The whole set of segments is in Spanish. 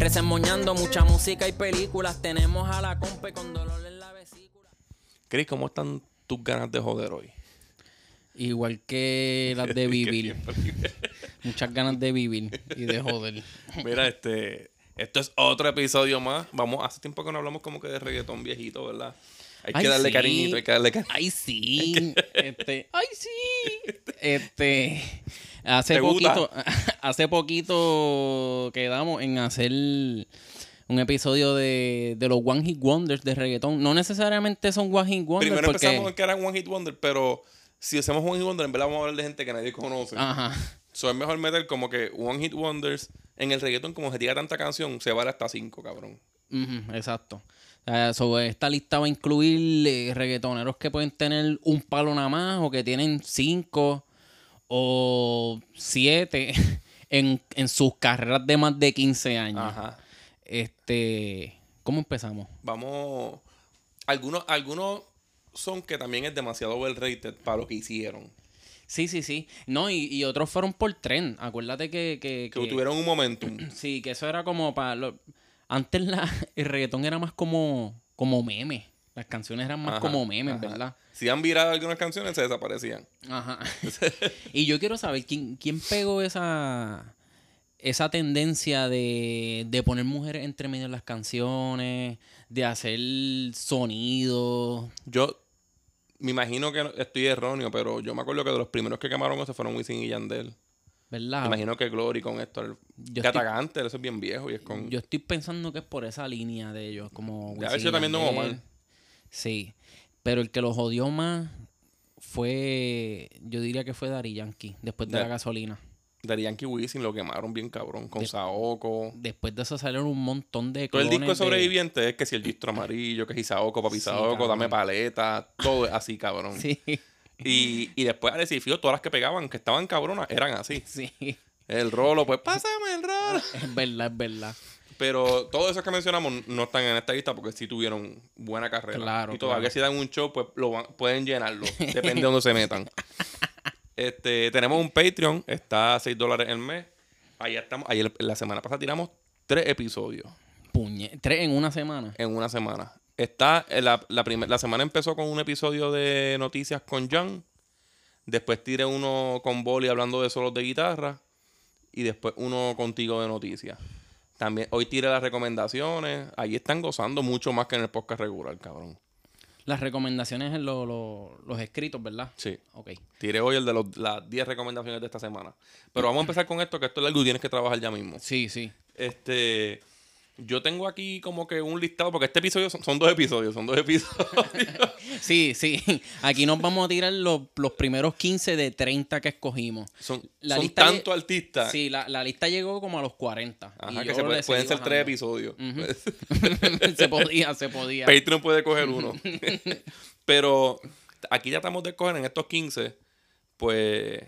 Resemoñando mucha música y películas. Tenemos a la compa con dolor en la vesícula. Chris, ¿cómo están tus ganas de joder hoy? Igual que las de vivir. Muchas ganas de vivir y de joder. Mira, este. Esto es otro episodio más. Vamos, hace tiempo que no hablamos como que de reggaetón viejito, ¿verdad? Hay Ay, que darle sí. cariñito, hay que darle cariño. Ay, sí. Este, ay, sí. Este, hace poquito, hace poquito quedamos en hacer un episodio de, de los One Hit Wonders de reggaetón. No necesariamente son One Hit Wonders Primero porque... empezamos en que eran One Hit Wonder, pero si hacemos One Hit Wonder, en verdad vamos a hablar de gente que nadie conoce. Ajá. So, es mejor meter como que One Hit Wonders en el reggaetón, como se tira tanta canción, se vale hasta cinco, cabrón. Exacto. Sea, sobre esta lista va a incluir eh, reggaetoneros que pueden tener un palo nada más o que tienen cinco o siete en, en sus carreras de más de 15 años. Ajá. Este, ¿cómo empezamos? Vamos. Algunos, algunos son que también es demasiado well rated para lo que hicieron. Sí, sí, sí. No, y, y otros fueron por tren. Acuérdate que, que, Que que- tuvieron un momentum. sí, que eso era como para lo- antes la, el reggaetón era más como como meme. Las canciones eran más Ajá, como memes, ajá. ¿verdad? Si han virado algunas canciones, se desaparecían. Ajá. y yo quiero saber quién, quién pegó esa, esa tendencia de, de poner mujeres entre medio en las canciones, de hacer sonidos. Yo me imagino que estoy erróneo, pero yo me acuerdo que de los primeros que quemaron eso fueron Wisin y Yandel. ¿Verdad? Me imagino que Glory con esto. Yo que estoy- Atacante, eso es bien viejo y es con. Yo estoy pensando que es por esa línea de ellos, como Ya, a Wisin si yo también Yandel. mal. Sí, pero el que lo jodió más fue, yo diría que fue Dari Yankee, después de la gasolina. Daddy Yankee Wisin lo quemaron bien cabrón. Con De- Saoko. Después de eso salieron un montón de Todo el disco de- sobreviviente es que si el distro amarillo, que si Saoko, papi Sí, Saoko, cabrón. dame paleta, todo es así, cabrón. Sí, Y, y después y Fío, todas las que pegaban, que estaban cabronas, eran así. sí. El rolo, pues pásame el rolo. Es verdad, es verdad. Pero todos esos que mencionamos no están en esta lista porque sí tuvieron buena carrera. Claro, y todavía claro. si dan un show, pues lo van- pueden llenarlo. Depende de dónde se metan. Este, tenemos un Patreon, está a 6 dólares el mes. Ahí estamos. Ayer, la semana pasada tiramos tres episodios Puñe. Tres en una semana. en una semana. Está, eh, la, la, primer- la semana empezó con un episodio de noticias con Jan. Después tiré uno con Boli hablando de solos de guitarra. Y después uno contigo de noticias. También hoy tiré las recomendaciones. Ahí están gozando mucho más que en el podcast regular, cabrón. Las recomendaciones en lo- lo- los escritos, ¿verdad? Sí. Ok. Tiré hoy el de los- las 10 recomendaciones de esta semana. Pero vamos a empezar con esto, que esto es algo que tienes que trabajar ya mismo. Sí, sí. Este. Yo tengo aquí como que un listado, porque este episodio son, son dos episodios, son dos episodios. Sí, sí. Aquí nos vamos a tirar los, los primeros 15 de 30 que escogimos. Son, La son lista tanto artistas. Sí, la, la lista llegó como a los 40. Ajá, y que se puede- pueden ser tres episodios. se podía, se podía. Patreon puede coger uno. Pero aquí ya estamos de coger en estos 15, pues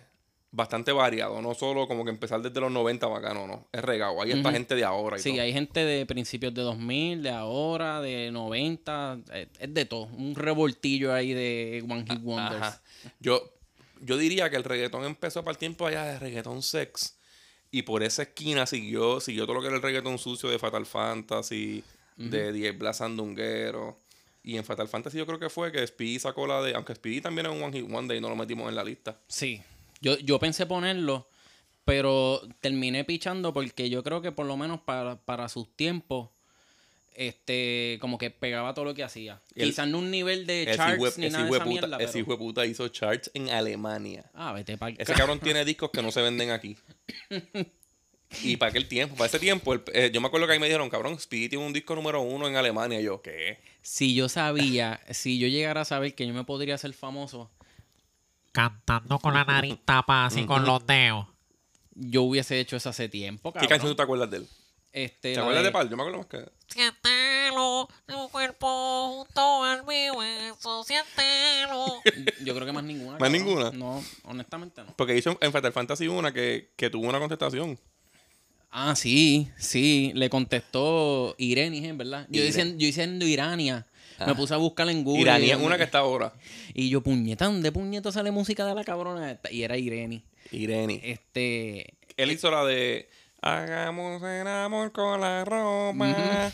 bastante variado. No solo como que empezar desde los 90 bacano, no. Es regado. Hay esta Ujú. gente de ahora y Sí, todo. hay gente de principios de 2000, de ahora, de 90, eh, es de todo. Un revoltillo ahí de One Hit Wonders. Ajá. Yo, yo diría que el reggaetón empezó para el tiempo allá de reggaetón sex. Y por esa esquina siguió, siguió todo lo que era el reggaetón sucio de Fatal Fantasy, de Diez Blas Sandunguero. Y en Fatal Fantasy yo creo que fue que Speedy sacó la de. Aunque Speedy también es un One Hit Wonder y no lo metimos en la lista. Sí. Yo, yo pensé ponerlo, pero terminé pichando porque yo creo que por lo menos para, para sus tiempos, este, como que pegaba todo lo que hacía. El- Quizás no un nivel de charts hijo ni nada de esa mierda, ese hijo de puta hizo charts en Alemania. Ah, vete para Ese cabrón tiene discos que no se venden aquí. Y para aquel tiempo, para ese tiempo, el- eh, yo me acuerdo que ahí me dijeron, cabrón, Speedy tiene un disco número uno en Alemania. Y yo, ¿qué? Si yo sabía, si yo llegara a saber que yo me podría hacer famoso, cantando con la nariz tapada así con los dedos. yo hubiese hecho eso hace tiempo, ¿Qué cabrón. canción tú te acuerdas de él? Este, ¿Te la acuerdas de- de Pal? Yo me acuerdo más que. Siéntelo, tu cuerpo junto al mi hueso, siéntelo. Yo creo que más ninguna. ¿Más cabrón. ninguna? No, honestamente no. Porque hizo en Final Fantasy una que, que tuvo una contestación. Ah, sí, sí. Le contestó Irene, ¿eh? ¿verdad? Yo Irene. diciendo, yo diciendo Irania. Me puse a buscar en Google. Iraní y- es una que está ahora. Y yo, puñeta, ¿dónde puñeta sale música de la cabrona esta? Y era Irene. Irene. Este. Él hizo la de Hagamos el amor con la ropa.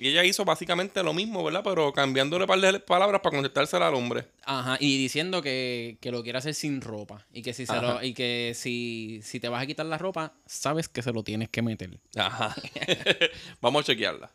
Y ella hizo básicamente lo mismo, ¿verdad? Pero cambiándole un par de palabras para contestársela al hombre. Ajá, y diciendo que, que lo quiere hacer sin ropa. Y que si se lo, y que si, si te vas a quitar la ropa, sabes que se lo tienes que meter. Ajá. Vamos a chequearla.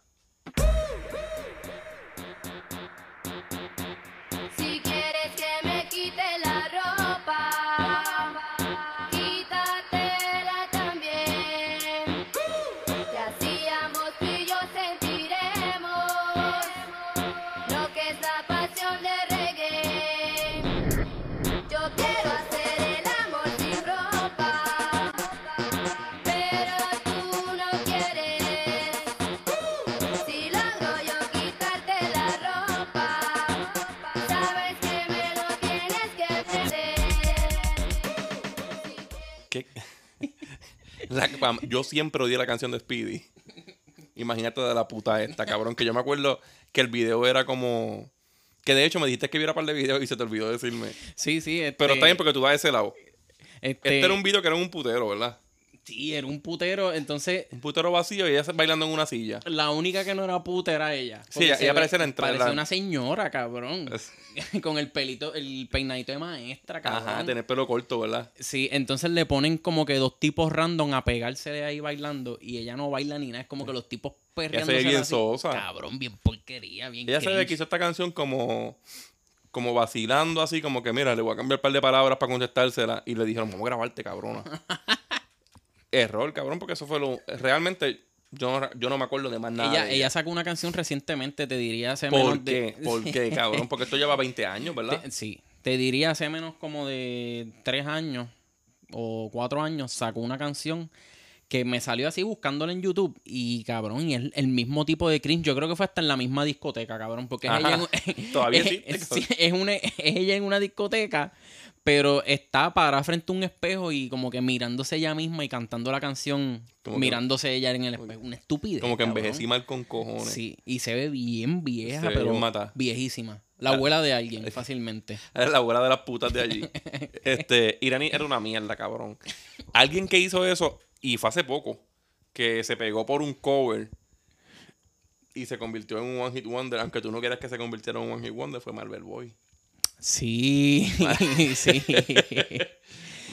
Yo siempre odié la canción de Speedy. Imagínate de la puta esta, cabrón. Que yo me acuerdo que el video era como. Que de hecho me dijiste que viera un par de videos y se te olvidó decirme. Sí, sí. Este, Pero está bien porque tú vas de ese lado. Este, Este era un video que era un putero, ¿verdad? Sí, era un putero. Entonces, Un putero vacío y ella bailando en una silla. la única que no era puta era ella. Sí, ella- se ella parece la entrada- Parecía la- una señora, cabrón. Con el pelito, el peinadito de maestra, cabrón. Ajá, tener pelo corto, ¿verdad? Sí, entonces le ponen como que dos tipos random a pegarse de ahí bailando y ella no baila ni nada. Es como que los tipos perreando. bien sosa. Cabrón, bien porquería, bien Ella se ve cringe. que hizo esta canción como. Como vacilando así, como que mira, le voy a cambiar un par de palabras para contestársela. Y le dijeron, vamos a grabarte, cabrona. Error, cabrón, porque eso fue lo. Realmente, yo no, yo no me acuerdo de más nada. Ella, de ella sacó una canción recientemente, te diría hace ¿Por menos qué? de... ¿Por qué, cabrón? Porque esto lleva 20 años, ¿verdad? Te- sí, te diría hace menos como de tres años o cuatro años sacó una canción que me salió así buscándola en YouTube y cabrón, y es el mismo tipo de cringe. Yo creo que fue hasta en la misma discoteca, cabrón, porque es ella, en, Todavía es- existe, es- sí, es, una, es ella en una discoteca, pero está parada frente a un espejo y como que mirándose ella misma y cantando la canción, Como que- mirándose ella en el espejo. Una estupidez. Como que envejecí mal con cojones. Sí, y se ve bien vieja, Se pero bien mata. viejísima. La abuela de alguien, fácilmente. Es la abuela de las putas de allí. este, Irani era una mierda, cabrón. Alguien que hizo eso, y fue hace poco, que se pegó por un cover y se convirtió en un One Hit Wonder, aunque tú no quieras que se convirtiera en un One Hit Wonder, fue Marvel Boy. Sí, sí.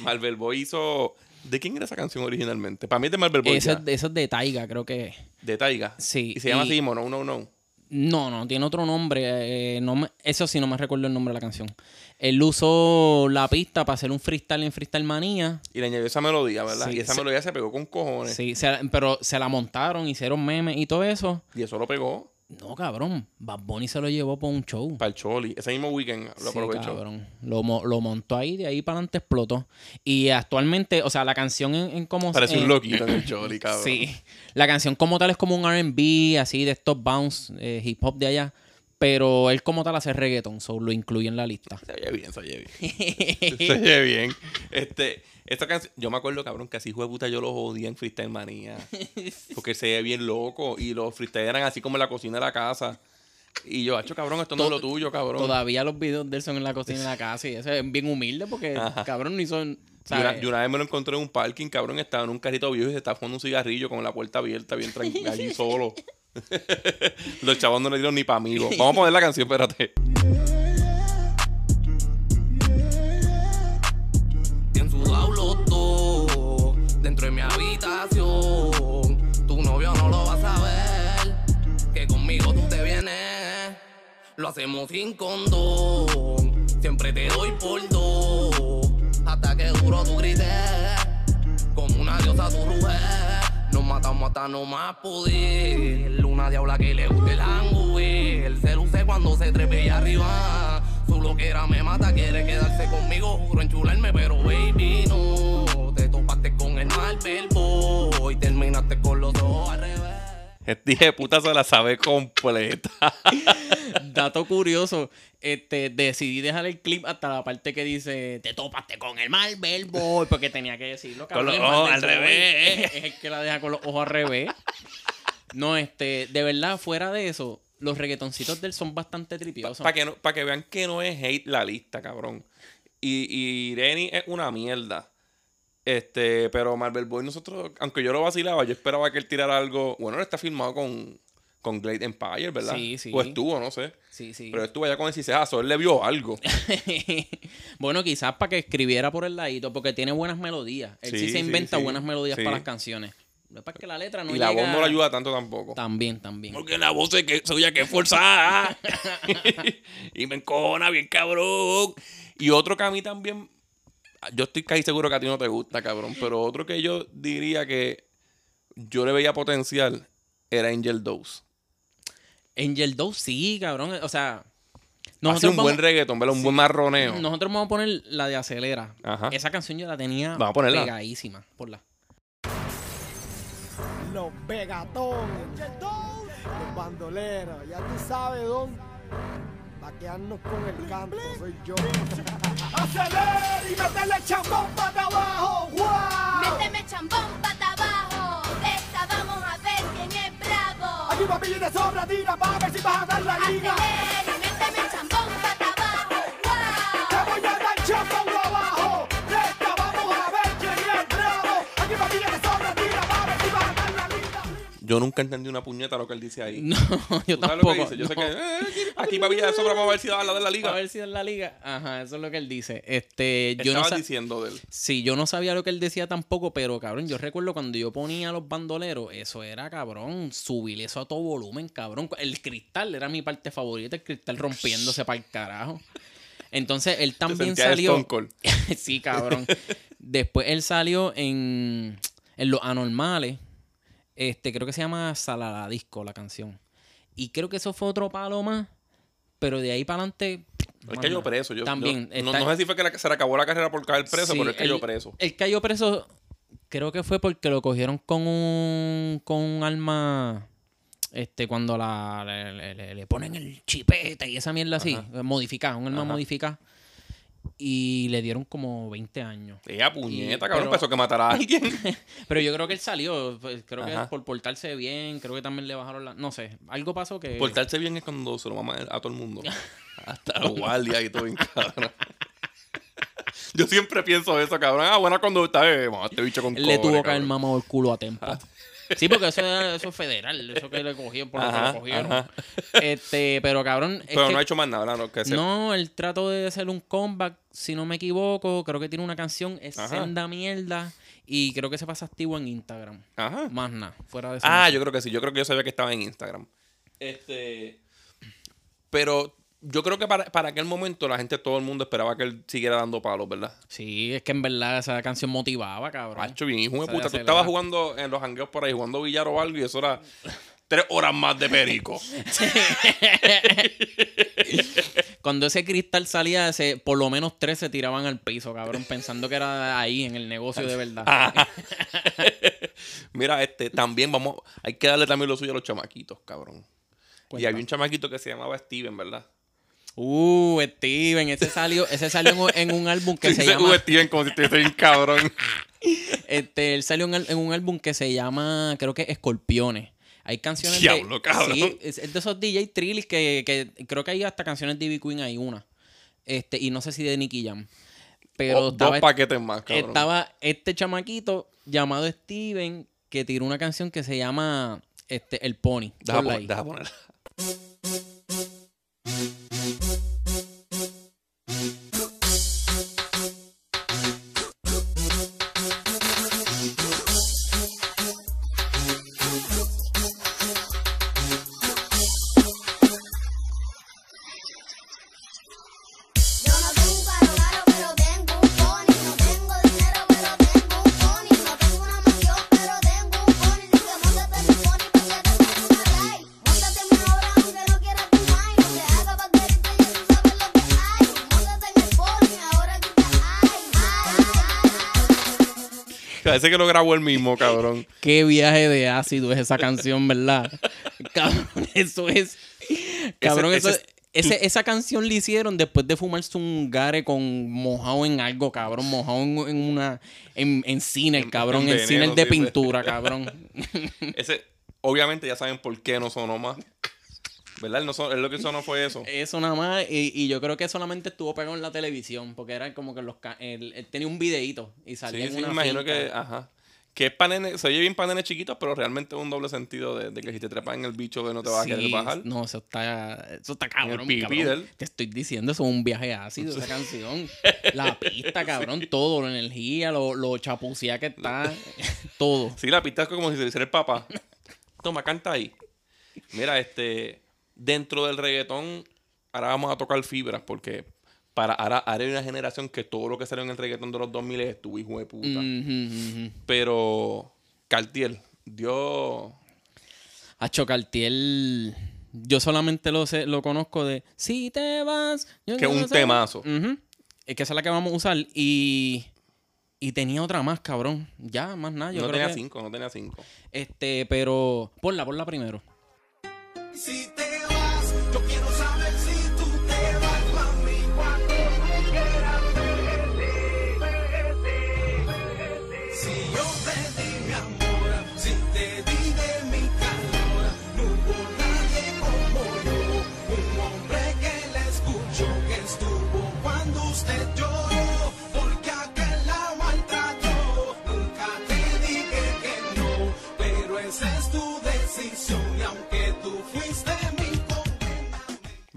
Marvel Boy hizo. ¿De quién era esa canción originalmente? Para mí es de Marvel Boy. Eso es, de- eso es de Taiga, creo que. De Taiga. Sí, Y se llama y- así, No, no, no. No, no, tiene otro nombre. eh, no me- eso sí, no me recuerdo el nombre de la canción. Él usó la pista para hacer un freestyle en Freestyle Manía. Y le añadió esa melodía, ¿verdad? Sí, y esa melodía se pegó con cojones. Sí, se- pero se la montaron, hicieron memes y todo eso. Y eso lo pegó No, cabrón. Bad Bunny se lo llevó por un show. para el Choli. Ese mismo weekend lo Sí, aprovechó. cabrón. Lo, lo montó ahí, de ahí para adelante explotó. Y actualmente, o sea, la canción en, en como... Parece un loquito en el Choli, cabrón. Sí. La canción como tal es como un RB, así de estos bounce, eh, hip hop de allá. Pero él como tal hace reggaeton, so lo incluye en la lista. Se oye bien, se oye bien. se oye bien. Este, esta canción, yo me acuerdo, cabrón, que así fue puta yo los odié en Freestyle Manía. Porque se ve bien loco. Y los freestyle eran así como en la cocina de la casa. Y yo, hacho, cabrón, esto no es lo tuyo, cabrón. Todavía los videos de él son en la cocina de la casa y eso es bien humilde porque, Ajá. cabrón, no hizo... Y una, una vez me lo encontré en un parking, cabrón, estaba en un carrito viejo y se estaba fumando un cigarrillo con la puerta abierta, bien tranquilo, allí solo. Los chavos no le dieron ni para amigos. Vamos a poner la canción, espérate. Tu novio no lo va a saber Que conmigo tú te vienes. Lo hacemos sin condón Siempre te doy por dos. Hasta que duro tu grites Como una diosa tu ruge Nos matamos hasta no más poder. Una diabla que le guste el hangue El se luce cuando se trepe allá arriba. Su loquera me mata, quiere quedarse conmigo. Juro enchularme, pero baby no el mal boy Terminaste con los ojos al revés Este hijo de puta se la sabe completa. Dato curioso, este, decidí dejar el clip hasta la parte que dice te topaste con el Marvel Boy, porque tenía que decirlo. Con los ojos al revés. Es, es el que la deja con los ojos al revés. No, este, de verdad, fuera de eso, los reggaetoncitos de él son bastante tripiosos. Para que, no, pa' que vean que no es hate la lista, cabrón. Y, y Irene es una mierda. Este, pero Marvel Boy, nosotros, aunque yo lo vacilaba, yo esperaba que él tirara algo. Bueno, él está filmado con, con Glade Empire, ¿verdad? Sí, sí. O estuvo, no sé. Sí, sí. Pero estuvo allá con el ciseazo, él le vio algo. bueno, quizás para que escribiera por el ladito, porque tiene buenas melodías. Él sí, Sí, se inventa sí. buenas melodías Sí. para las canciones. Pasa es que la letra no y la llega... voz no le ayuda tanto tampoco. También, también. Porque la voz es que soy ya que es forzada. y me encona bien cabrón. Y otro que a mí también. Yo estoy casi seguro que a ti no te gusta, cabrón. Pero otro que yo diría que yo le veía potencial era Angel Dose. Angel Dove, sí, cabrón. O sea, Hace un vamos, buen reggaetón, ¿verdad? Un buen marroneo. nosotros vamos a poner la de Acelera. Ajá. Esa canción yo la tenía Vamos a ponerla. pegadísima. Por la. Los Begatones, los bandoleros, ya tú sabes, don. Vaquearnos con el canto, soy yo. ¡Acelera y métele chambón para abajo! ¡Guau! Méteme chambón pata abajo. Esta vamos a ver quién es bravo. Aquí papi de sobra, tira para ver si vas a dar la liga. Yo nunca entendí una puñeta lo que él dice ahí. No, yo ¿Tú sabes lo tampoco. que dice? Yo sé no. que. eh, aquí, aquí papi ya de sobra vamos a ver si va a la de la A liga. ver si en la liga. Ajá, eso es lo que él dice. Este, ¿Qué yo no estabas diciendo de él? Sí, yo no sabía lo que él decía tampoco, pero cabrón, yo recuerdo cuando yo ponía los bandoleros, eso era cabrón, subir eso a todo volumen, cabrón. El cristal era mi parte favorita, el cristal rompiéndose para el carajo. Entonces él también salió. Stone Cold. sí, cabrón. Después él salió en, en Los Anormales. Este, creo que se llama Salada Disco la canción. Y creo que eso fue otro palo más. Pero de ahí para adelante. Él cayó preso. Yo, También. yo- no, está- no sé si fue que la- se le acabó la carrera por caer preso, Sí, pero él cayó preso. Él cayó preso, creo que fue porque lo cogieron con un, con un arma, este, cuando la, le, le- ponen el chipete y esa mierda así, modificada, un arma Ajá. modificada. Y le dieron como 20 años. Ella puñeta, Y- cabrón, pero- pensó que matara a alguien. Pero yo creo que él salió, pues, creo que por portarse bien, creo que también le bajaron la... No sé, algo pasó que... Portarse bien es cuando se lo mama a todo el mundo. Hasta los guardias y todo bien cabrón. Yo siempre pienso eso, cabrón. Ah, buena conducta, eh. Este bicho con Él le tuvo que haber mamado el culo a tiempo. Sí, porque eso, eso es federal, eso que le cogieron por lo que lo cogieron. ajá. Este, pero cabrón, Pero no ha hecho más nada, ¿no? Que No, él trató de hacer un comeback, si no me equivoco. Creo que tiene una canción, es Ajá. senda mierda. Y creo que se pasa activo en Instagram. Ajá. Más nada, fuera de eso. Ah, yo creo que sí. Yo creo que yo sabía que estaba en Instagram. Este. Pero yo creo que para, para aquel momento la gente, todo el mundo esperaba que él siguiera dando palos, ¿verdad? Sí, es que en verdad esa canción motivaba, cabrón. Macho, bien, hijo de puta. Tú estabas jugando en los hangueos por ahí, jugando billar o algo, y eso era tres horas más de perico. Cuando ese cristal salía, ese, por lo menos tres se tiraban al piso, cabrón, pensando que era ahí, en el negocio de verdad. Ah. Mira, este, también vamos, hay que darle también lo suyo a los chamaquitos, cabrón. Y había un chamaquito que se llamaba Steven, ¿verdad? Uh, Steven, ese salió, ese salió en un- en un álbum que se llama... "Uh, Steven como si estuviese bien cabrón. Este, él salió en, un álbum que se llama, creo que Escorpiones. Hay canciones Diablo, de. cabrón. Sí, es, de esos DJ Trillis que, que creo que hay hasta canciones de Ivy Queen, hay una. Este, y no sé si de Nicky Jam. Pero O- estaba, dos paquetes más, cabrón. estaba este chamaquito llamado Steven que tiró una canción que se llama este, El Pony. Deja, pon- deja poner. Parece que lo grabó él mismo, cabrón. Qué viaje de ácido es esa canción, ¿verdad? Cabrón, eso es. Cabrón, Ese- eso ese ese- esa canción le hicieron después de fumarse un gare con mojado en algo, cabrón. Mojado en, en una. En, en cines, cabrón. En, cines de sí. pintura, cabrón. Ese, obviamente ya saben por qué no sonó más. ¿Verdad? Él, no son- él lo que sonó fue eso. Eso nada más. Y, y yo creo que solamente estuvo pegado en la televisión. Porque era como que los. Él, él tenía un videíto y salía Sí, en sí, una me imagino finca. que, ajá. Que es para nene, se oye bien para nenes chiquitos, pero realmente es un doble sentido de, de que si te trepas en el bicho que no te vas a querer Sí, bajar. No, eso está, eso está cabrón. cabrón. Te estoy diciendo, eso es un viaje ácido, esa canción. La pista, cabrón, todo, la energía, lo, lo chapucía que está, todo. Sí, la pista es como si se hiciera el papá. Toma, canta ahí. Mira, este, dentro del reggaetón, ahora vamos a tocar fibras porque para ahora, ahora hay una generación que todo lo que salió en el reggaetón de los 2000 es tu hijo de puta. Ujú, ujú. Pero Cartier dio... A Chocartiel, yo solamente lo sé, lo conozco de Si te vas. yo Que no un sé". temazo. Es que esa es la que vamos a usar. Y. Y tenía otra más, cabrón. Ya, más nada. Yo no creo tenía que- cinco, no tenía cinco. Este, pero. Ponla, ponla primero. Si te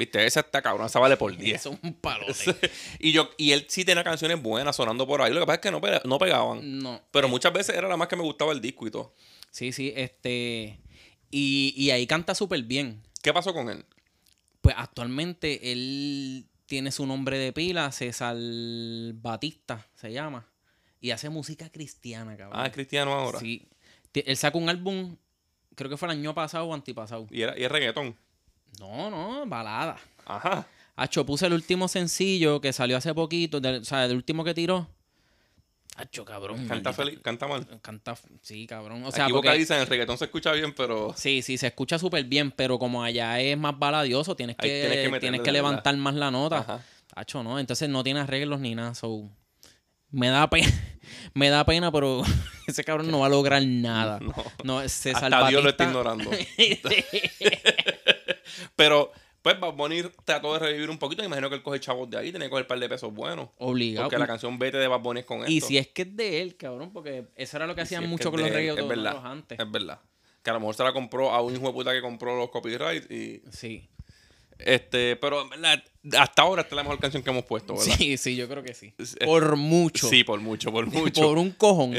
Viste, esa está cabrón, esa vale por 10. Eso es un palote. y yo y él sí tenía canciones buenas sonando por ahí. Lo que pasa es que no, no pegaban. No. Pero muchas veces era la más que me gustaba el disco y todo. Sí, sí, este. Y, y ahí canta súper bien. ¿Qué pasó con él? Pues actualmente él tiene su nombre de pila, César Batista se llama. Y hace música cristiana, cabrón. Ah, es cristiano ahora. Sí. Él sacó un álbum, creo que fue el año pasado o antipasado. Y, era, y es reggaetón. No, no, balada. Ajá. Hacho, puse el último sencillo que salió hace poquito, o sea, el último que tiró. Hacho, cabrón. Canta feliz, canta mal. Canta, sí, cabrón. O sea, Aquí porque- vocalizan, el reggaetón se escucha bien, pero Sí, sí, se escucha súper bien, pero como allá es más baladioso, tienes que, tienes que tienes levantar más la nota. Ajá. Hacho, no, entonces no tiene arreglos ni nada. So, me da pena, me da pena, pero ese cabrón no va a lograr nada. No. No, hasta Dios lo está ignorando. pero, pues, Bad Bunny trató de revivir un poquito. Me imagino que él coge chavos de ahí, tenía que coger un par de pesos buenos. Obligado. Porque la canción Vete de Bad Bunny es con esto. Y si es que es de él, cabrón, porque eso era lo que Y si hacían es mucho que con los reggaetoneros antes. Es verdad. Que a lo mejor se la compró a un hijo de puta que compró los copyrights y... Sí. Este, pero en verdad, hasta ahora esta es la mejor canción que hemos puesto, ¿verdad? Sí, sí, yo creo que sí. Por mucho. Sí, por mucho, por mucho. Por un cojón.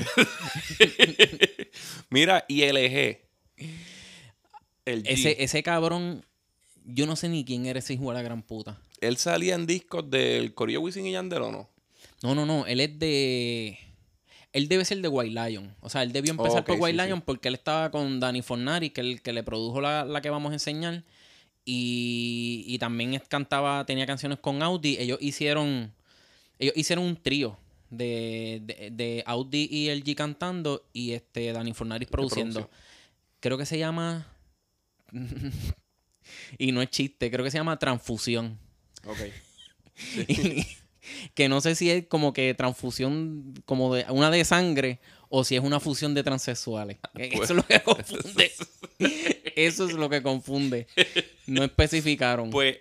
Mira, y LG. El G. ese, ese cabrón, yo no sé ni quién era ese hijo de la gran puta. Él salía en discos del Corillo Wisin y Yandel, ¿o no? No, no, no. Él es de. Él debe ser de White Lion. O sea, él debió empezar Ok, por White sí, Lion sí. porque él estaba con Danny Fornari, que, el, que le produjo la, la que vamos a enseñar. Y, y también cantaba, tenía canciones con Audi. Ellos hicieron. Ellos hicieron un trío de, de, de Audi y LG cantando y este Danny Fornari produciendo. Creo que se llama. y no es chiste, creo que se llama Transfusión. Ok. Y- que no sé si es como que transfusión, como de una de sangre, o si es una fusión de transexuales. Que pues. Eso es lo que confunde. Eso es lo que confunde. No especificaron. Pues,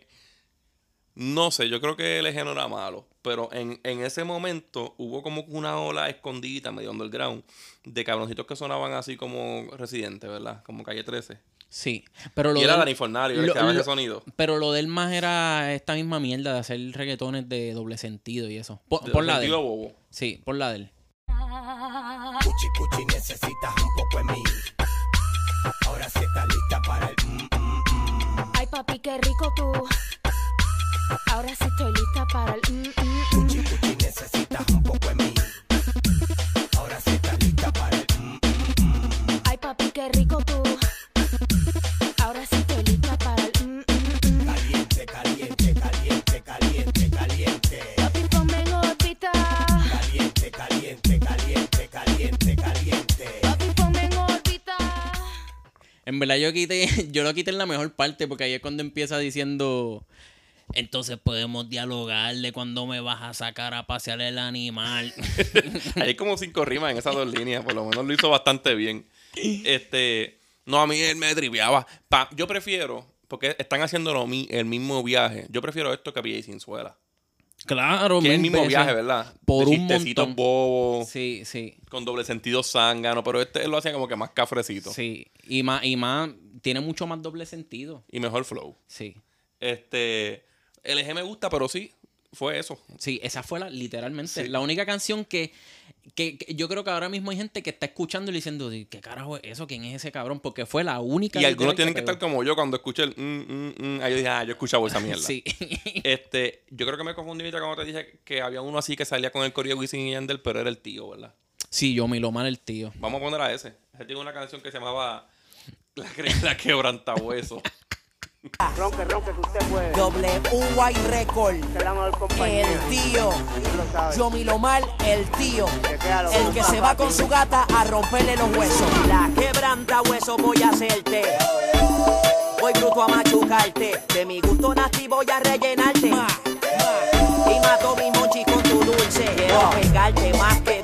no sé, yo creo que LG no era malo. Pero en, en ese momento hubo como una ola escondida, medio underground, de cabroncitos que sonaban así como residentes, ¿verdad? Como calle 13. Sí. Pero lo y era del- Dani Fornario, el lo- que daba ese sonido. Pero lo del más era esta misma mierda de hacer reggaetones de doble sentido y eso. Por, De por la de él. bobo. Sí, por la de él. Cuchi cuchi necesitas un poco de mí. Ahora sí está lista para el mm, mm, mm. Ay, papi, qué rico tú. Ahora sí estoy lista para el. mm, mm, mm. Cuchi cuchi necesitas un poco de mí. Ahora sí está lista para el mm, mm, Ay, papi, qué rico verdad yo quité, yo lo quité en la mejor parte porque ahí es cuando empieza diciendo. Entonces podemos dialogar de cuando me vas a sacar a pasear el animal. Hay como cinco rimas en esas dos líneas, por lo menos lo hizo bastante bien. Este, no, a mí él me triviaba. Pa- yo prefiero, porque están haciendo el mismo viaje, yo prefiero esto que PJ sin suela. Claro, Que es el mismo veces. viaje, ¿verdad? Por De un montón. bobos, Sí, sí, con doble sentido zángano, pero este él lo hacía como que más cafrecito. sí. Y más, y más, tiene mucho más doble sentido. Y mejor flow. Sí. Este, el eje me gusta, pero sí, fue eso. Sí, esa fue la, literalmente, Sí. la única canción que, que, que yo creo que ahora mismo hay gente que está escuchando y diciendo, ¿qué carajo es eso? ¿Quién es ese cabrón? Porque fue la única. Y algunos tienen que estar como yo cuando escuché el mm, mm, mm. Ahí yo dije, ah, yo escuchaba esa mierda. Sí. Este, yo creo que me confundí ahorita cuando te dije que había uno así que salía con el coreo Wisin y Yandel, pero era el tío, ¿verdad? sí, yo me lo mal el tío. Vamos a poner a ese. Ese tiene una canción que se llamaba La, la quebrantahueso. Ronque, ronque, que usted puede. WY Record, el tío, Tú lo sabes. yo Milomar, el tío, el que se va con su gata a romperle los huesos. La quebranta hueso voy a hacerte. Voy bruto a machucarte. De mi gusto nasty voy a rellenarte. Y mato mi monchi con tu dulce. Quiero pegarte más que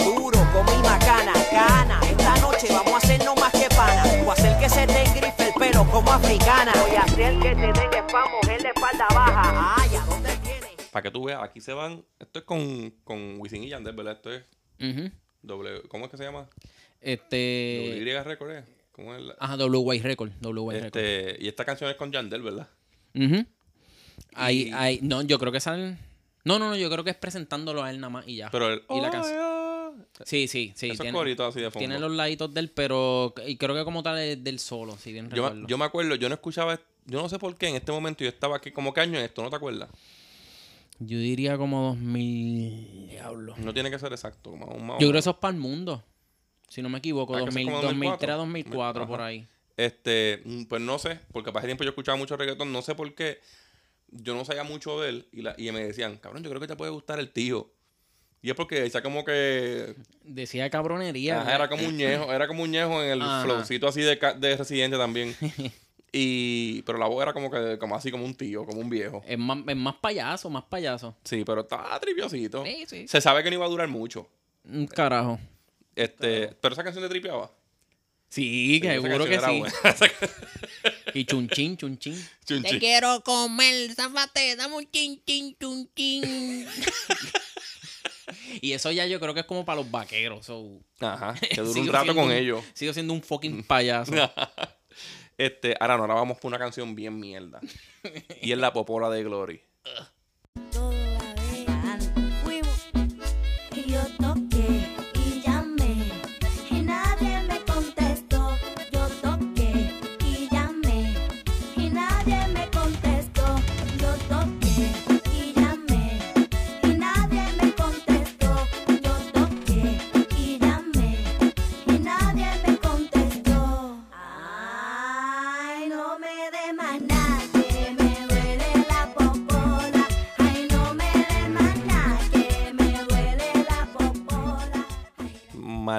pelo como africana. Voy a hacer que te den spam, mujer de espalda baja. Ay, ¿a dónde tienes? Para que tú veas, aquí se van. Esto es con, con Wisin y Yandel, ¿verdad? Esto es doble. ¿Cómo es que se llama? Este. WY Record, ¿eh? ¿Cómo es la- Ajá, WY Record. WY Record. Este, y esta canción es con Yandel, ¿verdad? Ujú. Ahí, Y- ahí, no, yo creo que salen. No, no, no, yo creo que es presentándolo a él nada más y ya. Pero el. y la Oh, canción. Yeah. Sí, sí, sí. Esos tiene- coritos así de fondo. Tiene los laditos del, pero. Y creo que como tal es del solo, si bien Yo, recuerdo. me- yo me acuerdo, yo no escuchaba. Yo no sé por qué en este momento yo estaba aquí. ¿Cómo qué año es esto? ¿No te acuerdas? Yo diría como 2000. Diablo. No tiene que ser exacto. Más, más o Yo creo que eso es para el mundo. Si no me equivoco, Ah, que eso es 2000, como 2003, 2004, 2004, por Ajá. ahí. Este, mm, pues no sé, porque para ese tiempo yo escuchaba mucho reggaetón, no sé por qué. Yo no sabía mucho de él y, la- y me decían, cabrón, yo creo que te puede gustar el tío. Y es porque decía como que Decía cabronería. ajá, era como un ñejo, era como un ñejo en el Ajá. flowcito así de, de residente también. Y, pero la voz era como que, como así como un tío, como un viejo. Es más, es más payaso, más payaso. Sí, pero estaba tripiosito. Sí, sí. Se sabe que no iba a durar mucho. Un carajo. Este, pero esa canción te tripeaba. Sí, que esa seguro que sí. era buena. Y chunchín, chunchín. Chun, Te quiero comer, zafate, dame un chin, chin, chun, chin. Y eso ya yo creo que es como para los vaqueros. so, Ajá, que duró un rato con un- ellos. Sigo siendo un fucking payaso. Este, ahora no, ahora vamos por una canción bien mierda. y es la popola de Glory.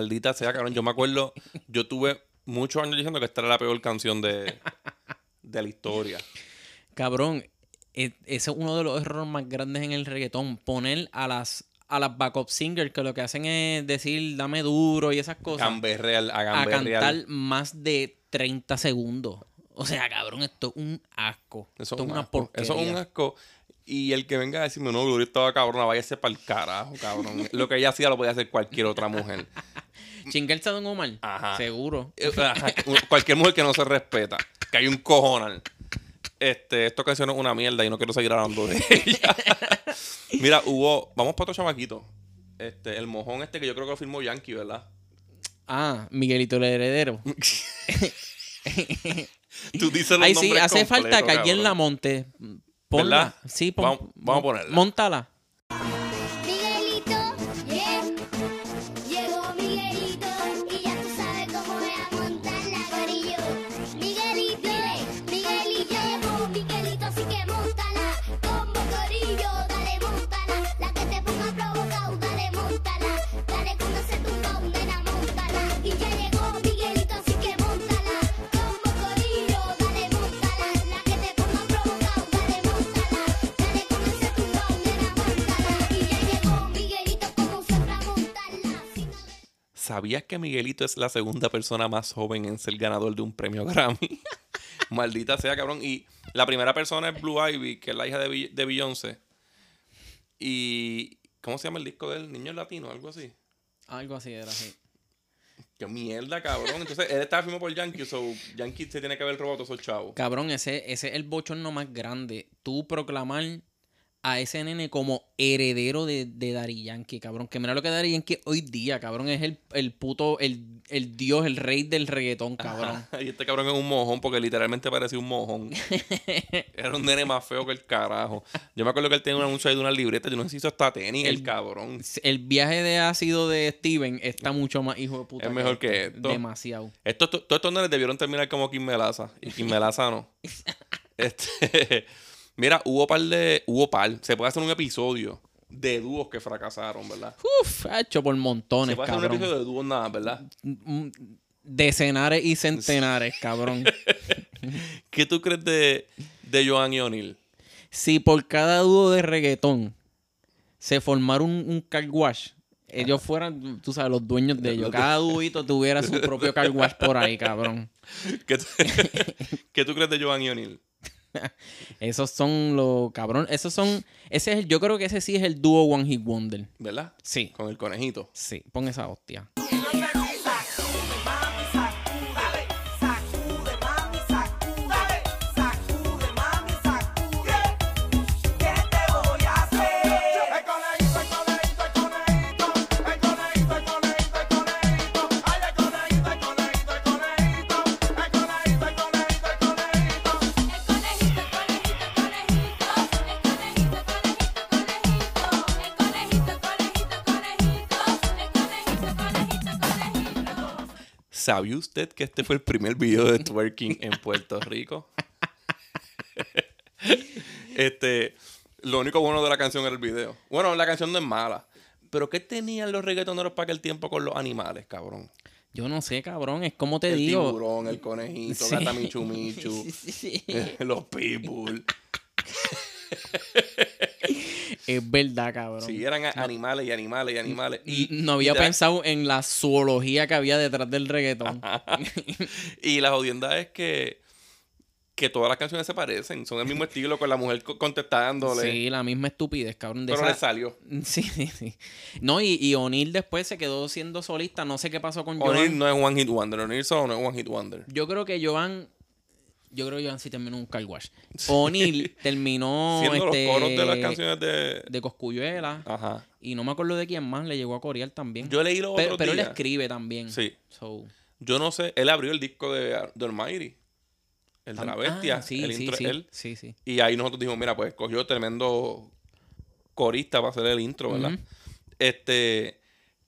Maldita sea, cabrón. Yo me acuerdo, yo tuve muchos años diciendo que esta era la peor canción de, de la historia. Cabrón, e- ese es uno de los errores más grandes en el reggaetón. Poner a las a las backup singers que lo que hacen es decir dame duro y esas cosas. Gamberreal, a a cantar más de 30 segundos. O sea, cabrón, esto es un asco. Eso esto es es un una asco. porquería. Eso es un asco. Y el que venga a decirme, no, Gloria estaba cabrona, váyase para el carajo, cabrón. Lo que ella hacía lo podía hacer cualquier otra mujer. Chingarse a Don Omar. Ajá. Seguro. Eh, ajá, cualquier mujer que no se respeta. Que hay un cojonal. Este, esta canción es una mierda y no quiero seguir hablando de ella. Mira, hubo. Vamos para otro chamaquito. Este, el mojón este que yo creo que lo firmó Yankee, ¿verdad? Ah, Miguelito el heredero. Tú dices los Ay, sí, hace falta que alguien la monte. Ponla. ¿Verdad? Sí, pon- Vamos- vamos a ponerla. Móntala. ¿Sabías que Miguelito es la segunda persona más joven en ser ganador de un premio Grammy? Maldita sea, cabrón. Y la primera persona es Blue Ivy, que es la hija de, de Beyoncé. Y. ¿Cómo se llama el disco del niño latino? Algo así. Algo así era así. Qué mierda, cabrón. Entonces, él estaba firmado por Yankee, so Yankee se tiene que haber robado todos esos chavos. Cabrón, ese, ese es el bochorno más grande. Tú proclamar a ese nene como heredero de, de Daddy Yankee, cabrón. Que mira lo que Daddy Yankee hoy día, cabrón. Es el, el puto, el, el dios, el rey del reggaetón, cabrón. Y este cabrón es un mojón porque literalmente parecía un mojón. Era un nene más feo que el carajo. Yo me acuerdo que él tenía un anuncio de una libreta. Yo no sé si hizo hasta tenis, el, El- cabrón. El viaje de ácido de Steven está mucho más hijo de puta. Es mejor que esto. Demasiado. Estos, to- todos estos nenes debieron terminar como Kim Melaza. Y Kim Melaza no. Este, mira, hubo par de. Hubo par. Se puede hacer un episodio de dúos que fracasaron, ¿verdad? Uf, ha hecho por Se montones, puede hacer un episodio de dúos nada, ¿verdad? Mm, Decenares y centenares, cabrón. ¿Qué tú crees de, de Joan y O'Neill? si por cada dúo de reggaetón se formara un, un car wash, ellos fueran, tú sabes, los dueños de ellos. Cada dúito tuviera su propio car wash por ahí, cabrón. ¿Qué, tú- ¿Qué tú crees de Joan y O'Neill? Esos son los cabrón. Esos son. Ese es el, yo creo que ese sí es el dúo One Hit Wonder. ¿Verdad? Sí. Con el conejito. Sí, pon esa hostia. ¿Sabía usted que este fue el primer video de twerking en Puerto Rico? este, lo único bueno de la canción era el video. Bueno, la canción no es mala. Pero ¿qué tenían los reggaetoneros para aquel tiempo con los animales, cabrón? Yo no sé, cabrón. Es como te el digo. tiburón, el conejito, Sí. gata michu michu, Sí. los people. Es verdad, cabrón. Sí, eran a- animales y animales y animales. Y, no había y pensado en la zoología que había detrás del reggaetón. Y la jodienda es que, que todas las canciones se parecen. Son el mismo estilo con la mujer co- contestándole. Sí, la misma estupidez, cabrón. De pero esa- le salió. Sí, sí, sí. No, y, y O'Neill después se quedó siendo solista. No sé qué pasó con Joan. O'Neill no es One Hit Wonder. O'Neill solo no es One Hit Wonder. Yo creo que Joan. Yo creo que Joan sí terminó un car wash. O'Neill terminó Siendo este, los coros de las canciones de... de Coscuyuela. Ajá. Y no me acuerdo de quién más le llegó a corear también. Yo leí los pero, otros pero él escribe también. Sí. So, Yo no sé. Él abrió el disco de, de Almighty. El de la ah, bestia. sí, el sí, intro sí, él. sí, sí. Y ahí nosotros dijimos, mira, pues cogió tremendo corista para hacer el intro, ¿verdad? Este,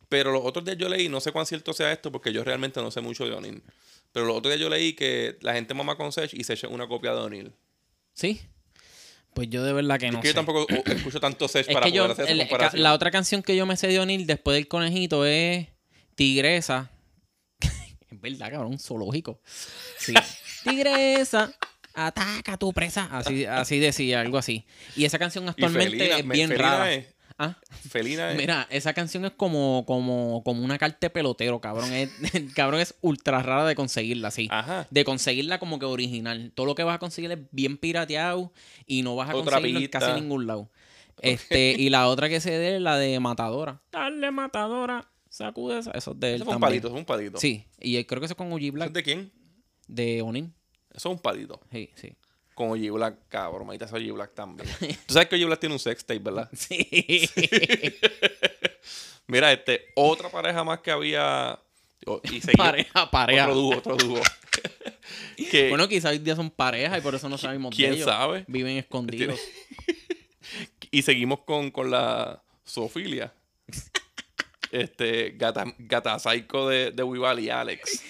pero los otros días yo leí, no sé cuán cierto sea esto, porque yo realmente no sé mucho de O'Neill. Pero los otros días yo leí que la gente mama con Sech y Sech es una copia de O'Neill. Sí. Pues yo de verdad que Es no que sé. yo tampoco uh, escucho tanto Sech Es para que yo, poder hacer esa el- comparación. la otra canción que yo me sé de O'Neill después del conejito es Tigresa. es verdad, cabrón, zoológico. Sí. Tigresa, ataca a tu presa. Así, así decía, algo así. Y esa canción actualmente Felina, es bien rara. es- Ah, Felina es- Mira, esa canción es como, como, como una carta de pelotero, cabrón. Es, cabrón es ultra rara de conseguirla, sí. Ajá. De conseguirla como que original. Todo lo que vas a conseguir es bien pirateado y no vas a Otra conseguirlo en pista. casi ningún lado. Este, y la otra que se dé es la de Matadora. Dale, Matadora. Sacude esa. Eso es de él Eso fue un también. palito, es un palito. Sí, y creo que eso es con OG ¿Eso es Black de quién? de Onin. Eso es un palito. Sí, sí. Con OG Black, cabrón. Ahí está OG Black también. Tú sabes que OG Black tiene un sex tape, ¿verdad? Sí. Mira, este, otra pareja más que había. Y pareja, pareja. Otro dúo, otro dúo. que, Bueno, quizás hoy día son parejas y por eso no sabemos ¿Quién de ellos. sabe? Viven escondidos. y seguimos con, con la zoofilia. este, gata, gata psycho de, de Wival y Alex.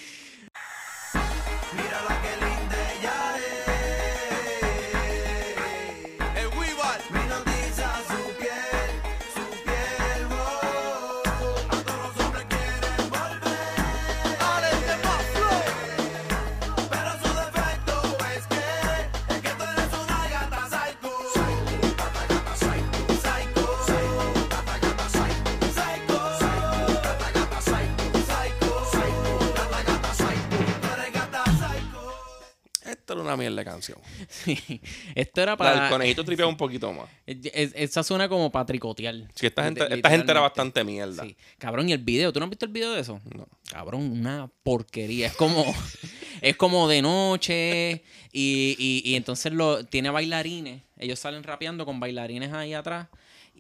Esta era una mierda de canción. Sí. Esto era La para. del conejito tripeaba un poquito más. Es- es- Esa suena como para tricotear. Sí, esta gente, esta gente era bastante mierda. Sí. Cabrón, y el video, ¿tú no has visto el video de eso? No. Cabrón, una porquería. Es como, es como de noche y, y, y entonces lo, tiene bailarines. Ellos salen rapeando con bailarines ahí atrás.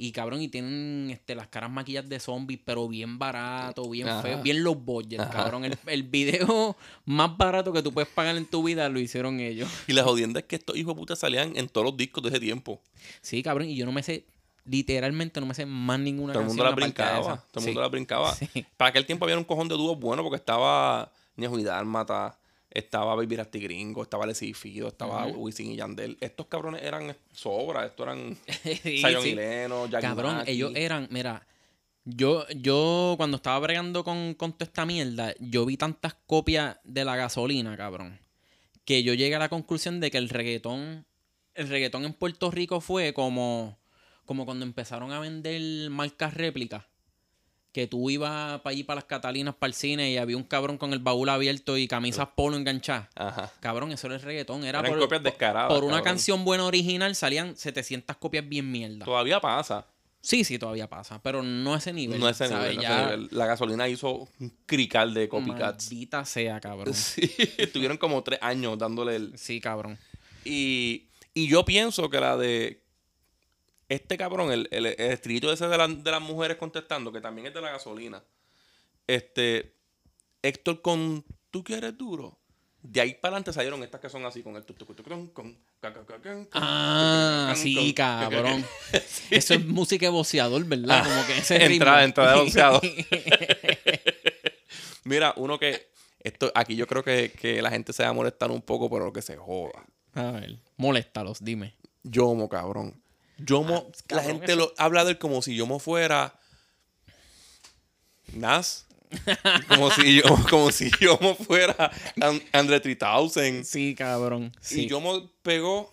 Y cabrón, y tienen este, las caras maquilladas de zombies, pero bien barato, bien Ajá. feo, bien low budget, cabrón. El, el video más barato que tú puedes pagar en tu vida lo hicieron ellos. Y la jodienda es que estos hijos de puta salían en todos los discos de ese tiempo. Sí, cabrón, y yo no me sé, literalmente no me sé más ninguna Todo el mundo la brincaba. Todo el Sí. mundo la brincaba. Sí. Para aquel tiempo había un cojón de dúos bueno porque estaba Ñejo y Dálmata, estaba Baby Rasty Gringo, estaba Leslie Fido, estaba Wisin y Yandel. Estos cabrones eran sobra, estos eran Sí, Zion sí. y Leno, Jackie Cabrón, Maki. ellos eran, mira, yo, yo cuando estaba bregando con, con toda esta mierda, yo vi tantas copias de la gasolina, cabrón, que yo llegué a la conclusión de que el reggaetón, el reggaetón en Puerto Rico fue como, como cuando empezaron a vender marcas réplicas. Que tú ibas para allí, para las Catalinas, para el cine, y había un cabrón con el baúl abierto y camisas polo enganchadas. Ajá. Cabrón, eso era el reggaetón. Era Eran por, copias descaradas, Por una cabrón. canción buena original salían 700 copias bien mierda. Todavía pasa. Sí, sí, todavía pasa, pero no a ese nivel. No ese ¿sabes? nivel, no ese Ya, nivel. La gasolina hizo un crical de copycats. Maldita sea, cabrón. Sí, estuvieron como tres años dándole el... Sí, cabrón. Y, y yo pienso que la de este cabrón, el, el, el ese de, la- de las mujeres contestando, que también es de la gasolina. Este, Héctor con ¿Tú quieres duro? De ahí para adelante salieron estas que son así, con el con, Ah, sí, cabrón. Eso es música de boceador, ¿verdad? Como que ese ritmo. Entrada, entrada de boceador. Mira, uno que. Esto, aquí yo creo que, que la gente se va a molestar un poco, pero que se joda. a ver, moléstalos, dime. Yomo, cabrón. Yomo, la Ah, cabrón, gente eso- lo, habla de él como si Yomo fuera. Nas. como si yo, como si Yomo fuera An- Andre 3000. Sí, cabrón. Sí. Y Yomo pegó.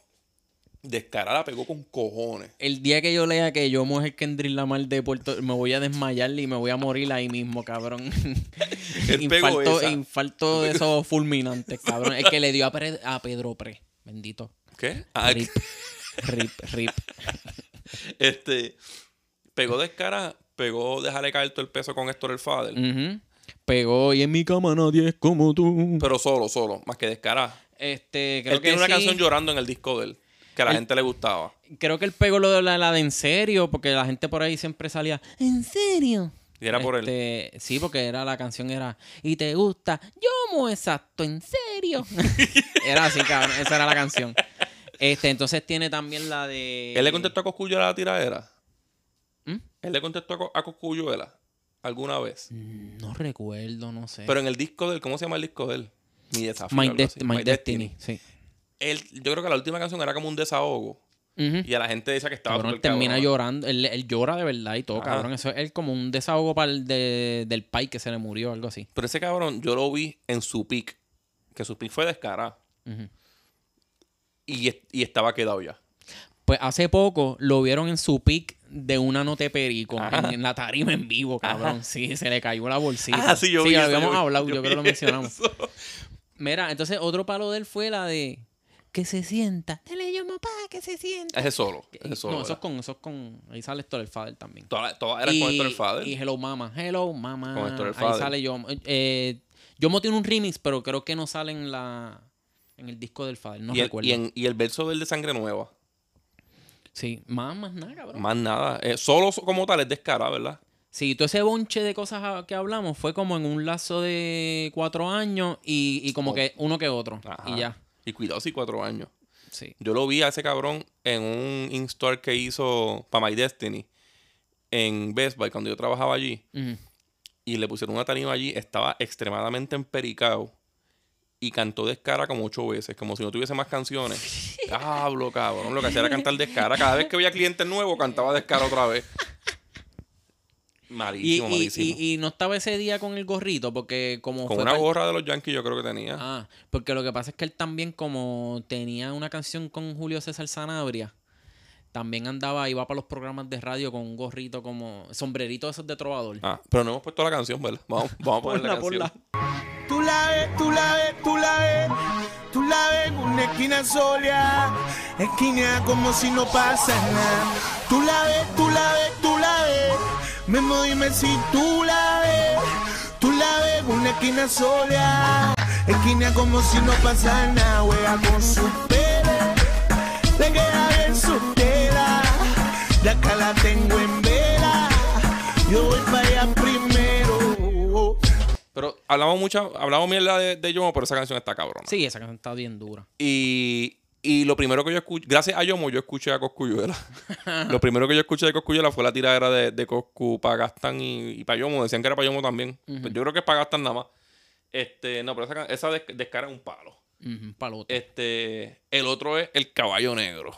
Descarada, pegó con cojones. El día que yo lea que yo mujer Kendrick Lamar de Puerto me voy a desmayar y me voy a morir ahí mismo, cabrón. Infarto, infarto de esos fulminantes, cabrón. El que le dio a, Pre- a Pedro Pre. Bendito. ¿Qué? Ah, Rip. Rip, este. Pegó descarada, pegó dejarle caer todo el peso con Héctor el Fader. Pegó y en mi cama nadie es como tú. Pero solo, solo, más que descarada. Este, creo Él que tiene una sí. canción llorando en el disco de él, que a la Él- gente le gustaba. Creo que él pegó lo de la, la de en serio, porque la gente por ahí siempre salía, ¿en serio? Y era por él. Este, Sí, porque era la canción era, ¿y te gusta? Yo mo exacto, ¿en serio? era así, cabrón, esa era la canción. Este, entonces tiene también la de... ¿Él le contestó a Cosculluela la tiradera? ¿Mm? ¿Él le contestó a, Co- a Cosculluela alguna vez? No recuerdo, no sé. Pero en el disco de él, ¿cómo se llama el disco de él? Mi desafío. My, Destiny. sí. Él, yo creo que la última canción era como un desahogo. Y a la gente decía que estaba Cabrón, súper termina llorando. Él, él llora de verdad y todo, Ajá. cabrón. Eso es él como un desahogo para el de- del pai que se le murió, algo así. Pero ese cabrón, yo lo vi en su pick. Que su pick fue descarado. Ujú. Y, y estaba quedado ya. Pues hace poco lo vieron en su pick de una note perico en, en la tarima en vivo, cabrón. Sí, se le cayó la bolsita. Ah, sí, yo vi lo eso, habíamos yo hablado, yo, yo creo que lo mencionamos. eso. Mira, entonces otro palo de él fue la de que se sienta. Dale yo, papá, que se sienta. Ese solo. Ese solo. no, eso es con, eso es con. Ahí sale Héctor el Fader también. Todas eran con Héctor el Fader. y Hello Mama. Hello Mama. Con Héctor el Ahí sale yo. Eh, Yomo tiene un remix, pero creo que no sale en la en el disco del Fader. No y, el, recuerdo. y, en- y el verso del de Sangre Nueva. Sí, más, más nada, cabrón. Más nada. Eh, solo so- como tal es descarado, ¿verdad? Sí, todo ese bonche de cosas que hablamos fue como en un lazo de cuatro años y, y como Oh. que uno que otro. Ajá. Y ya. Y cuidado si cuatro años. Sí. Yo lo vi a ese cabrón en un in-store que hizo para My Destiny en Best Buy cuando yo trabajaba allí. Y le pusieron una tarima allí. Estaba extremadamente empericado. Y cantó descara como ocho veces, como si no tuviese más canciones. Hablo, cabrón. Lo que hacía era cantar descara. Cada vez que veía clientes nuevos, cantaba descara otra vez. Y, Malísimo, y, malísimo. y- y no estaba ese día con el gorrito porque como Con fue una gorra de los Yankees yo creo que tenía. Ah, porque lo que pasa es que él también como tenía una canción con Julio César Sanabria, también andaba, iba para los programas de radio con un gorrito como sombrerito de esos de trovador. Ah, pero no hemos puesto la canción, ¿verdad? Vamos, vamos a poner la canción. Tú la ves, tú la ves, tú la ves, tú la ves en un una esquina sola, esquina como si no pasa nada. Tú la ves, tú la ves, tú la ves. Memo, dime si tú la ves. Tú la ves, una esquina sola, esquina como si no pasa nada. Juega con su pelo, le queda bien su tela. Ya acá la tengo en vela, yo voy para allá. Pero hablamos mucho, hablamos mierda de, de Yomo, pero esa canción está cabrona. Sí, esa canción está bien dura. Y, y lo primero que yo escuché, gracias a Yomo, yo escuché a Coscuyuela. lo primero que yo escuché de Coscuyuela fue la tiradera de, de Coscu para Gastan y, y para Yomo. Decían que era para Yomo también. Yo creo que es para Gastan nada más. Este, no, pero esa, esa des- descara es un palo. Ujú, palote. Este, el otro es El Caballo Negro.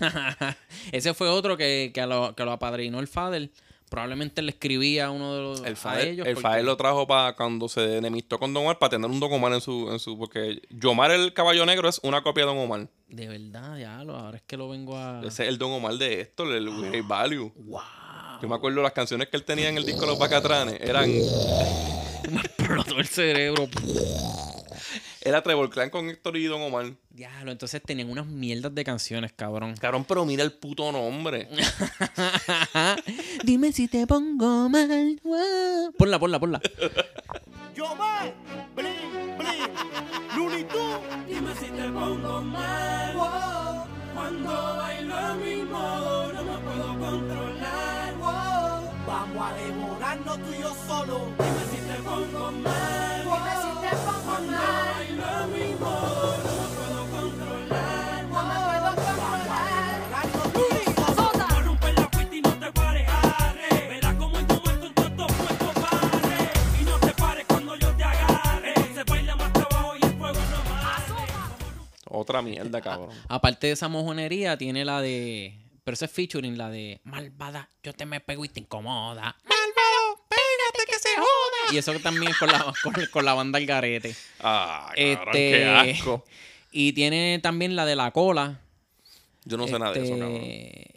Ese fue otro que, que, lo, que lo apadrinó el Fader. Probablemente le escribía a uno de los El a Fader, ellos. el porque- Fader lo trajo para cuando se enemistó con Don Omar para tener un Don Omar en su, en su. Porque Yomar el Caballo Negro es una copia de Don Omar. De verdad, ya, lo, ahora es que lo vengo a. Ese es el Don Omar de esto, el Great Value. Yo me acuerdo las canciones que él tenía en el disco Los Bacatranes. Eran. explotó el cerebro. Era Trevor Clan con Héctor y Don Omar. Diablo, entonces tenían unas mierdas de canciones, cabrón. Cabrón, pero mira el puto nombre. Dime si te pongo mal. wow. Ponla, ponla, ponla. Yo me, bling, bling, Tunes. Dime si te pongo mal. Cuando bailo a mi modo, no me puedo controlar. Vamos a devorarnos tú y yo solo. Dime si te pongo mal. Otra mierda, cabrón. Aparte de esa mojonería, tiene la de. Pero ese es featuring, la de Malvada, yo te me pego y te incomoda. Malvado, pégate que se joda. Y eso también es con la, con, con la banda El Garete. Ah, cabrón, Este- qué asco. Y tiene también la de la cola. Yo no sé nada de eso, cabrón. Este,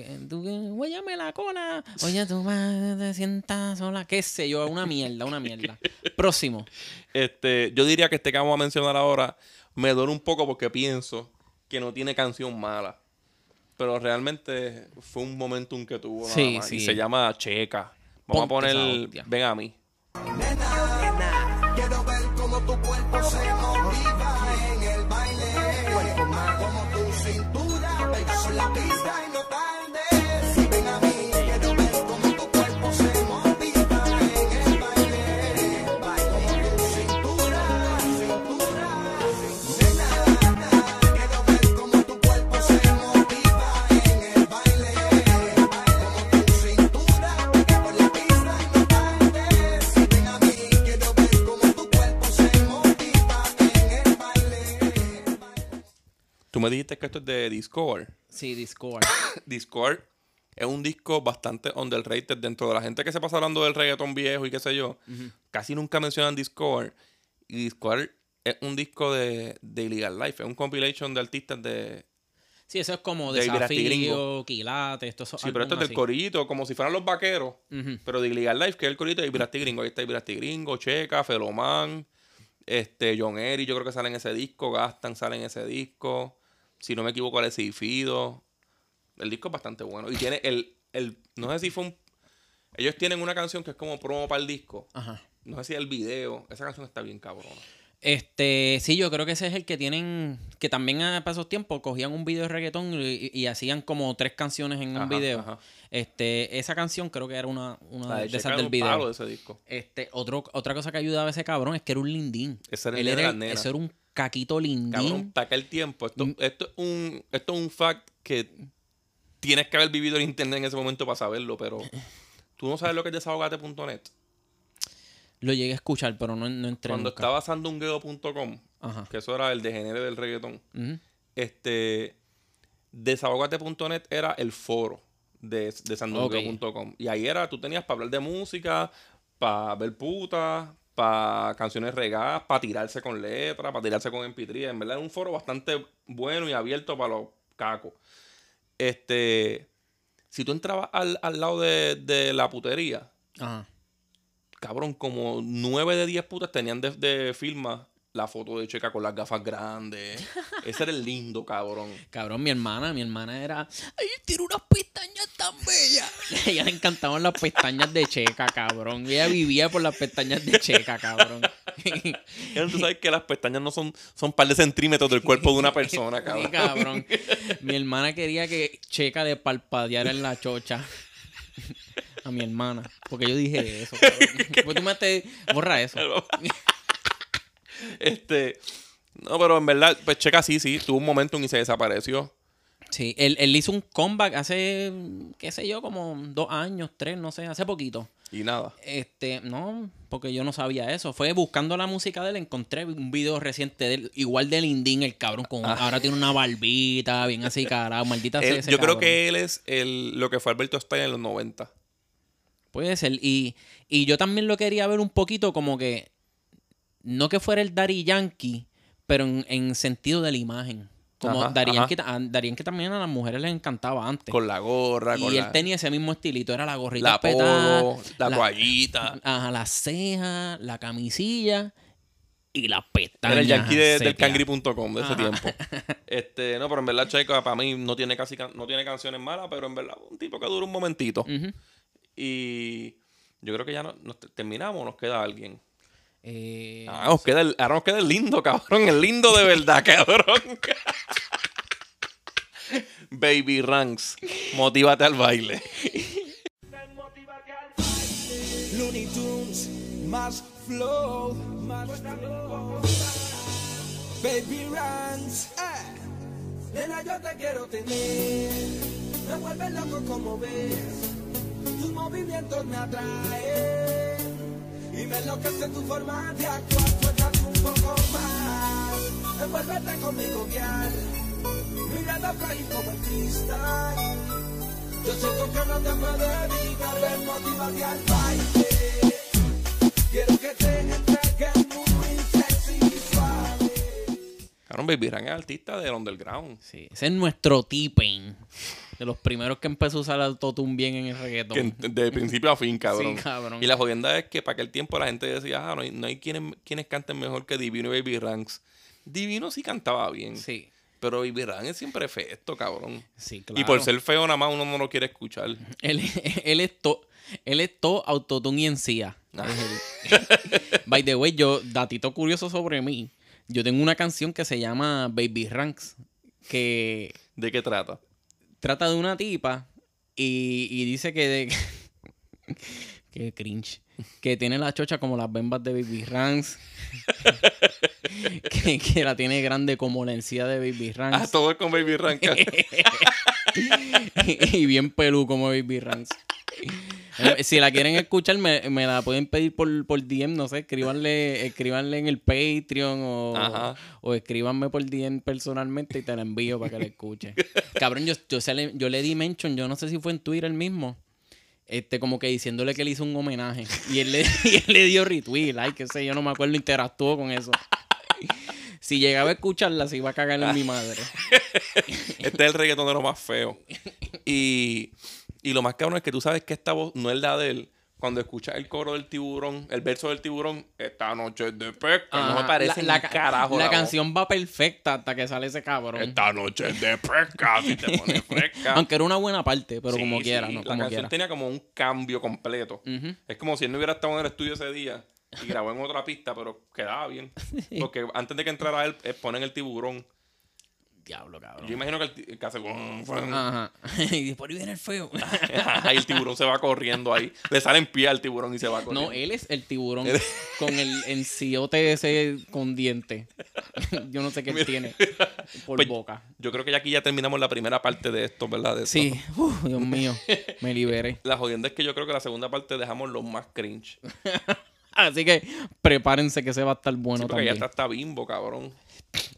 Este, tú, huéllame la cola. Oye, madre te sientas sola. Qué sé yo, una mierda, una mierda. Próximo. Este, yo diría que este que vamos a mencionar ahora me duele un poco porque pienso que no tiene canción mala. Pero realmente fue un momentum que tuvo. nada Sí, más, Y sí. se llama Checa. Vamos a Ponte poner. Ven a mí. Quiero ver cómo tu cuerpo se Tú me dijiste que esto es de Discord. Sí, Discord. Discord es un disco bastante underrated dentro de la gente que se pasa hablando del reggaetón viejo y qué sé yo. Casi nunca mencionan Discord. Y Discord es un disco de, de Illegal Life. Es un compilation de artistas de... Sí, eso es como De desafío, quilate, esto Sí, pero esto es del corillito, como si fueran los vaqueros. Pero de Illegal Life, que es el corillito de Virasti Gringo. Ahí está Virasti Gringo, Checa, Feloman, este, John Eri, yo creo que sale en ese disco. Gastan sale en ese disco. Si no me equivoco, Alessi Fido. El disco es bastante bueno. Y tiene el, el. No sé si fue un. Ellos tienen una canción que es como promo para el disco. Ajá. No sé si el video. Esa canción está bien cabrona. Este, sí, yo creo que ese es el que tienen, que también a para esos tiempos cogían un video de reggaetón y, y hacían como tres canciones en un video. ajá. Este, esa canción creo que era una, de, de esas es del video. de ese disco. Este, otro, otra cosa que ayudaba a ese cabrón es que era un lindín. Ese era el Él de era, las nenas. eso era un caquito lindín. Cabrón, taca el tiempo. Esto, Mm. esto, es un, esto es un fact que tienes que haber vivido en internet en ese momento para saberlo, pero tú no sabes lo que es desahogate.net. Lo llegué a escuchar, pero no, no entré Cuando nunca. estaba sandungueo.com, que eso era el degenere del reggaetón, este, desahogate.net era el foro de, de sandungueo.com. Y ahí era, tú tenías para hablar de música, para ver putas, para canciones regadas, para tirarse con letras, para tirarse con MP3. En verdad era un foro bastante bueno y abierto para los cacos. Este, si tú entrabas al, al lado de, de la putería, Ajá. cabrón, como 9 de 10 putas tenían de, de firma la foto de Checa con las gafas grandes. Ese era el lindo, cabrón. Cabrón, mi hermana, mi hermana era. ¡Ay, tiene unas pestañas tan bellas! A ella le encantaban las pestañas de Checa, cabrón. Ella vivía por las pestañas de Checa, cabrón. Ya Tú sabes que las pestañas no son, son par de centímetros del cuerpo de una persona, Sí, cabrón. cabrón. Mi hermana quería que Checa de parpadeara en la chocha. A mi hermana. Porque yo dije eso, cabrón. Pues tú me te... Borra eso. Este. No, pero en verdad, pues Checa sí, sí. Tuvo un momento y se desapareció. Sí, él, él hizo un comeback hace, qué sé yo, como dos años, tres, no sé, hace poquito. Y nada. Este, no, porque yo no sabía eso. Fue buscando la música de él, encontré un video reciente de él, igual de Lindín, el cabrón, con ahora tiene una barbita, bien así, carajo, maldita sea Él- ese yo creo que él es el, lo que fue Alberto Stein en los 90. Puede ser. Y, y yo también lo quería ver un poquito como que, no que fuera el Daddy Yankee, pero en, en sentido de la imagen. Como Ajá, Daddy ajá. Yankee, a Daddy Yankee también a las mujeres les encantaba antes. Con la gorra, y con él la, tenía ese mismo estilito, era la gorrita la petada, polo, la, toallita. Ajá, la ceja, la camisilla y las pestañas. Era el yankee de- del cangri.com de ese Ajá. tiempo. Este, no, pero en verdad Checa para mí no tiene casi can- no tiene canciones malas, pero en verdad un tipo que dura un momentito. Y yo creo que ya no, nos te- terminamos, nos queda alguien. Eh, Ah, nos queda el, ahora nos queda el lindo, cabrón, el lindo de verdad, cabrón. Baby Ranks, motívate al baile. Looney Tunes, más flow, más flow. Baby Ranks, eh. Nena, yo te quiero tener. Me vuelves loco como ves. Tus movimientos me atraen. Y me enloquece tu forma de actuar. Suéltate un poco más. Envuélvete conmigo, guiar. Mirada frágil como el cristal. Yo siento que no te puedo evitar Ven, motívate al baile Quiero que te entregues muy sexy y suave Cabrón, Baby es artista del underground. sí, ese es nuestro tipping. De los primeros que empezó a usar autotune bien en el reggaetón. Que de principio a fin, cabrón. Sí, cabrón. Y la jodienda es que para aquel tiempo la gente decía, ah, no hay, no hay quienes, quienes canten mejor que Divino y Baby Ranks. Divino sí cantaba bien. Sí, Pero Baby Ranks es siempre efecto, cabrón. sí, claro. Y por ser feo nada más uno no lo quiere escuchar. Él, él es todo él es todo autotune y encía. Ah. By the way, yo, datito curioso sobre mí. Yo tengo una canción que se llama Baby Ranks. Que ¿De qué trata? Trata de una tipa y, y dice que de que cringe que tiene la chocha como las bembas de Baby Ranks que, que la tiene grande como la encía de Baby Ah, Ranks todo es con Baby Ranks. y bien pelú como Baby Ranks Eh, si la quieren escuchar me, me la pueden pedir por, por DM no sé escríbanle escríbanle en el Patreon o, o escríbanme por DM personalmente y te la envío para que la escuche cabrón yo, yo, se le, yo le di mention yo no sé si fue en Twitter mismo este, como que diciéndole que le hizo un homenaje. Y él le, y él le dio retweet, like, qué sé yo, no me acuerdo, interactuó con eso. Si llegaba a escucharla, se iba a cagar en mi madre. Este es el reggaetonero más feo. Y, y lo más cabrón es que tú sabes que esta voz no es la de él. Cuando escuchas el coro del tiburón, el verso del tiburón, esta noche es de pesca. no me Ajá, parece la, ni ca- carajo. La, voz. canción va perfecta hasta que sale ese cabrón. Esta noche es de pesca. Si te pones fresca. Aunque era una buena parte, pero Sí, como sí, quiera, ¿no? La Como canción quiera. tenía como un cambio completo. Es como si él no hubiera estado en el estudio ese día y grabó en otra pista, pero quedaba bien. Porque antes de que entrara él, eh, ponen el tiburón. Diablo, cabrón. Yo imagino que el, que hace... Ajá. y por ahí viene el feo. Ahí el tiburón se va corriendo ahí. Le sale en pie al tiburón y se va corriendo. No, él es el tiburón con el enciote ese con diente. Yo no sé qué él tiene por Pues, boca. Yo creo que ya aquí ya terminamos la primera parte de esto, ¿verdad? De esto. Sí, Uf, Dios mío, me liberé. La jodienda es que yo creo que la segunda parte dejamos los más cringe. Así que prepárense que se va a estar bueno Sí, porque ya también. está hasta bimbo, cabrón.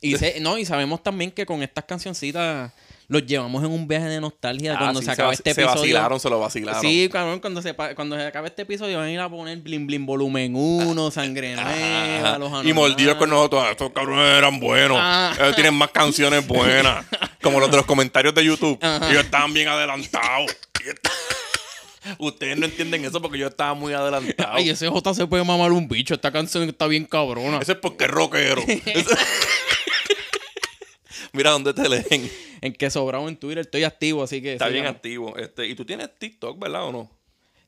Y, se- no, y sabemos también que con estas cancioncitas los llevamos en un viaje de nostalgia Ah, cuando sí, se acabe vac- este se episodio. vacilaron, se lo vacilaron. Sí, cabrón, cuando se, cuando se acabe este episodio van a ir a poner Blim Blim Volumen 1, Sangre Nueva, Ajá. Los Y mordidos con nosotros. "Ah, Estos cabrones eran buenos. Ah. Ellos tienen más canciones buenas. Como los de los comentarios de YouTube. Ajá. Ellos estaban bien adelantados. Ustedes no entienden eso porque yo estaba muy adelantado. Ay, ese J se puede mamar un bicho. Esta canción está bien cabrona. Ese es porque es rockero. Mira dónde te leen. En que sobrado en Twitter estoy activo, así que. Está bien activo. Este, y tú tienes TikTok, ¿verdad o no?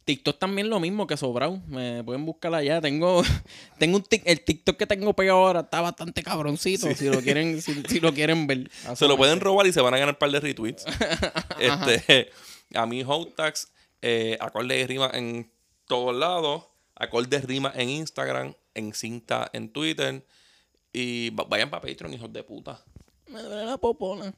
TikTok también lo mismo que sobrado. Me pueden buscar allá. Tengo, tengo un tic- el TikTok que tengo pegado ahora está bastante cabroncito. Si lo quieren, si, si lo quieren ver. Se lo pueden robar y se van a ganar un par de retweets. este, a mí, Hotax, eh, acorde de rima en todos lados. Acorde de rima en Instagram, en cinta en Twitter. Y va- vayan para Patreon, hijos de puta. Me duele la popona.